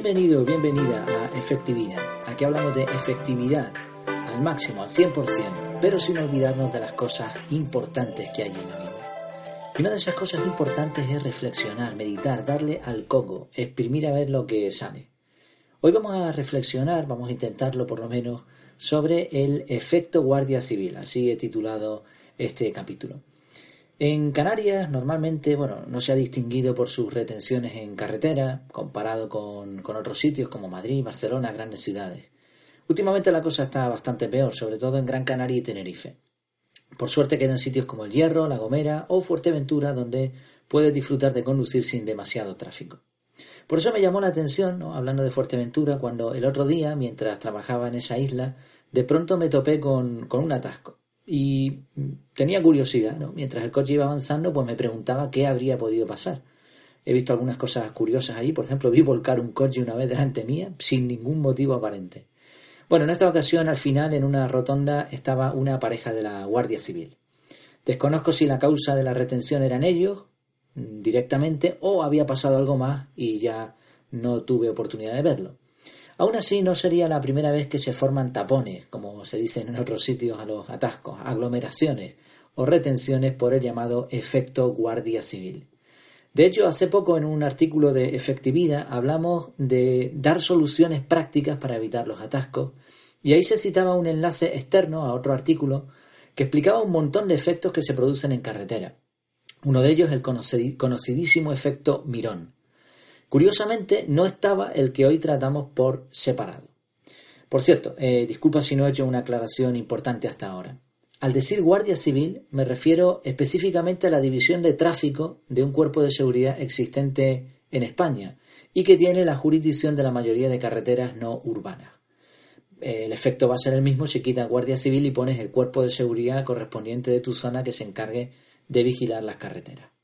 Bienvenido, bienvenida a Efectividad. Aquí hablamos de efectividad al máximo, al 100%, pero sin olvidarnos de las cosas importantes que hay en la vida. Y una de esas cosas importantes es reflexionar, meditar, darle al coco, exprimir a ver lo que sale. Hoy vamos a reflexionar, vamos a intentarlo por lo menos, sobre el efecto Guardia Civil, así he titulado este capítulo. En Canarias normalmente, bueno, no se ha distinguido por sus retenciones en carretera, comparado con, con, otros sitios como Madrid, Barcelona, grandes ciudades. Últimamente la cosa está bastante peor, sobre todo en Gran Canaria y Tenerife. Por suerte quedan sitios como El Hierro, La Gomera o Fuerteventura donde puedes disfrutar de conducir sin demasiado tráfico. Por eso me llamó la atención, hablando de Fuerteventura, cuando el otro día, mientras trabajaba en esa isla, de pronto me topé con, con un atasco y tenía curiosidad, ¿no? Mientras el coche iba avanzando, pues me preguntaba qué habría podido pasar. He visto algunas cosas curiosas ahí, por ejemplo, vi volcar un coche una vez delante mía sin ningún motivo aparente. Bueno, en esta ocasión, al final, en una rotonda estaba una pareja de la Guardia Civil. Desconozco si la causa de la retención eran ellos mm, directamente o había pasado algo más y ya no tuve oportunidad de verlo. Aún así, no sería la primera vez que se forman tapones, como se dice en otros sitios a los atascos, aglomeraciones o retenciones por el llamado efecto guardia civil. De hecho, hace poco en un artículo de efectividad hablamos de dar soluciones prácticas para evitar los atascos y ahí se citaba un enlace externo a otro artículo que explicaba un montón de efectos que se producen en carretera. Uno de ellos es el conocidísimo efecto Mirón. Curiosamente, no estaba el que hoy tratamos por separado. Por cierto, eh, disculpa si no he hecho una aclaración importante hasta ahora. Al decir Guardia Civil me refiero específicamente a la división de tráfico de un cuerpo de seguridad existente en España y que tiene la jurisdicción de la mayoría de carreteras no urbanas. El efecto va a ser el mismo si quitas Guardia Civil y pones el cuerpo de seguridad correspondiente de tu zona que se encargue de vigilar las carreteras.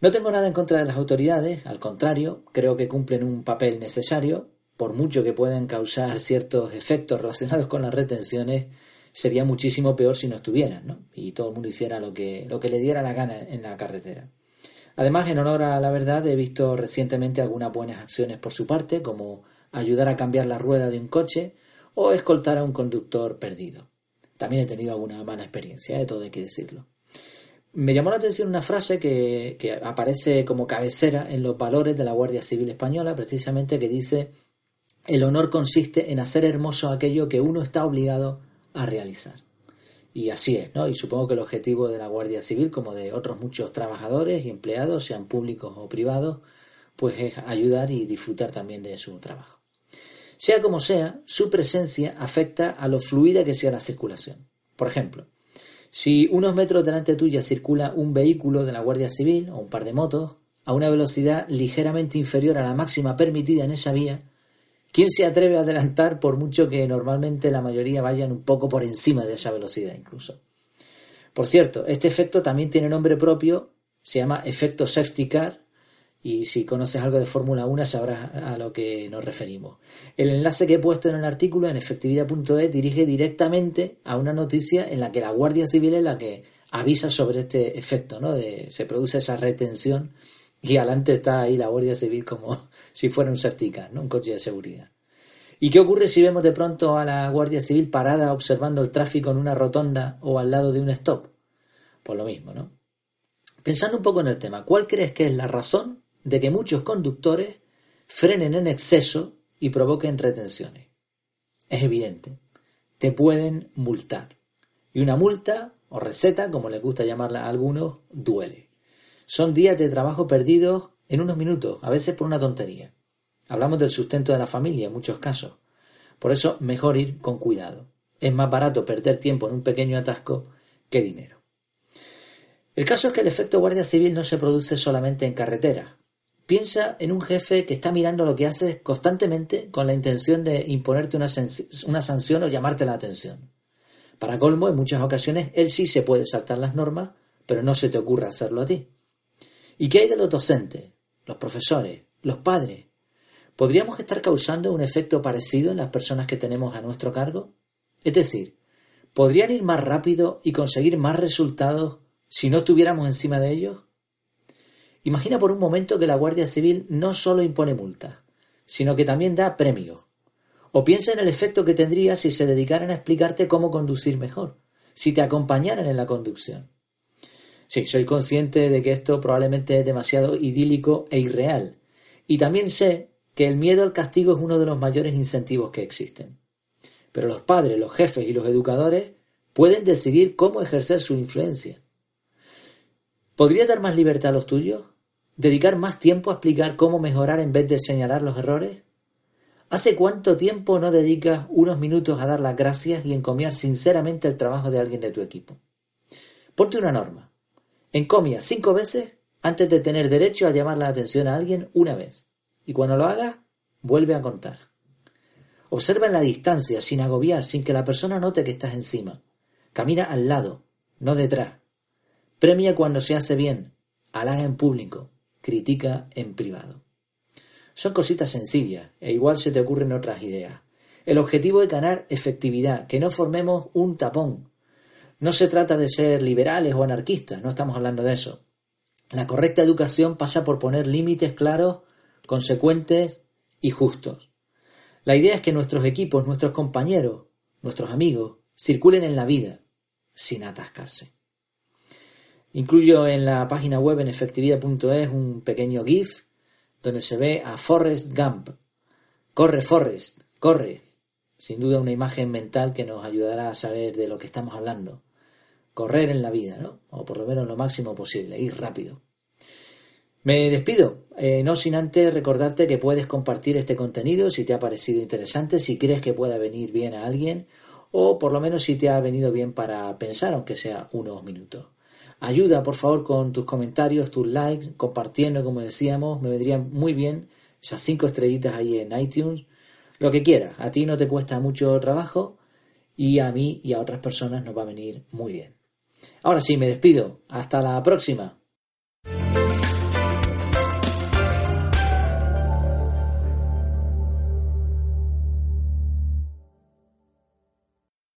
No tengo nada en contra de las autoridades, al contrario, creo que cumplen un papel necesario, por mucho que puedan causar ciertos efectos relacionados con las retenciones, sería muchísimo peor si no estuvieran, ¿no? Y todo el mundo hiciera lo que, lo que le diera la gana en la carretera. Además, en honor a la verdad, he visto recientemente algunas buenas acciones por su parte, como ayudar a cambiar la rueda de un coche o escoltar a un conductor perdido. También he tenido alguna mala experiencia, de ¿eh? todo hay que decirlo. Me llamó la atención una frase que, aparece como cabecera en los valores de la Guardia Civil Española, precisamente que dice el honor consiste en hacer hermoso aquello que uno está obligado a realizar. Y así es, ¿no? Y supongo que el objetivo de la Guardia Civil, como de otros muchos trabajadores y empleados, sean públicos o privados, pues es ayudar y disfrutar también de su trabajo. Sea como sea, su presencia afecta a lo fluida que sea la circulación. Por ejemplo, si unos metros delante tuya circula un vehículo de la Guardia Civil o un par de motos a una velocidad ligeramente inferior a la máxima permitida en esa vía, ¿quién se atreve a adelantar por mucho que normalmente la mayoría vayan un poco por encima de esa velocidad incluso? Por cierto, este efecto también tiene nombre propio, se llama efecto safety car y si conoces algo de Fórmula 1 sabrás a lo que nos referimos. El enlace que he puesto en el artículo en efectividad.es dirige directamente a una noticia en la que la Guardia Civil es la que avisa sobre este efecto, ¿no? De, se produce esa retención y adelante está ahí la Guardia Civil como si fuera un certificado, ¿no? Un coche de seguridad. ¿Y qué ocurre si vemos de pronto a la Guardia Civil parada observando el tráfico en una rotonda o al lado de un stop? Pues lo mismo, ¿no? Pensando un poco en el tema, ¿cuál crees que es la razón de que muchos conductores frenen en exceso y provoquen retenciones. Es evidente, te pueden multar. Y una multa, o receta, como les gusta llamarla a algunos, duele. Son días de trabajo perdidos en unos minutos, a veces por una tontería. Hablamos del sustento de la familia en muchos casos. Por eso, mejor ir con cuidado. Es más barato perder tiempo en un pequeño atasco que dinero. El caso es que el efecto guardia civil no se produce solamente en carretera. Piensa en un jefe que está mirando lo que haces constantemente con la intención de imponerte una, sanción o llamarte la atención. Para colmo, en muchas ocasiones él sí se puede saltar las normas, pero no se te ocurre hacerlo a ti. ¿Y qué hay de los docentes, los profesores, los padres? ¿Podríamos estar causando un efecto parecido en las personas que tenemos a nuestro cargo? Es decir, ¿podrían ir más rápido y conseguir más resultados si no estuviéramos encima de ellos? Imagina por un momento que la Guardia Civil no solo impone multas, sino que también da premios. O piensa en el efecto que tendría si se dedicaran a explicarte cómo conducir mejor, si te acompañaran en la conducción. Sí, soy consciente de que esto probablemente es demasiado idílico e irreal, y también sé que el miedo al castigo es uno de los mayores incentivos que existen. Pero los padres, los jefes y los educadores pueden decidir cómo ejercer su influencia. ¿Podría dar más libertad a los tuyos? ¿Dedicar más tiempo a explicar cómo mejorar en vez de señalar los errores? ¿Hace cuánto tiempo no dedicas unos minutos a dar las gracias y encomiar sinceramente el trabajo de alguien de tu equipo? Ponte una norma. Encomia cinco veces antes de tener derecho a llamar la atención a alguien una vez. Y cuando lo hagas, vuelve a contar. Observa en la distancia, sin agobiar, sin que la persona note que estás encima. Camina al lado, no detrás. Premia cuando se hace bien. Halaga en público. Critica en privado. Son cositas sencillas, e igual se te ocurren otras ideas. El objetivo es ganar efectividad, que no formemos un tapón. No se trata de ser liberales o anarquistas, no estamos hablando de eso. La correcta educación pasa por poner límites claros, consecuentes y justos. La idea es que nuestros equipos, nuestros compañeros, nuestros amigos, circulen en la vida sin atascarse. Incluyo en la página web en efectividad.es un pequeño GIF donde se ve a Forrest Gump. Corre, Forrest, corre. Sin duda una imagen mental que nos ayudará a saber de lo que estamos hablando. Correr en la vida, ¿no? O por lo menos lo máximo posible, ir rápido. Me despido, eh, no sin antes recordarte que puedes compartir este contenido si te ha parecido interesante, si crees que pueda venir bien a alguien o por lo menos si te ha venido bien para pensar, aunque sea unos minutos. Ayuda, por favor, con tus comentarios, tus likes, compartiendo, como decíamos, me vendrían muy bien esas cinco estrellitas ahí en iTunes, lo que quieras. A ti no te cuesta mucho trabajo y a mí y a otras personas nos va a venir muy bien. Ahora sí, me despido. Hasta la próxima.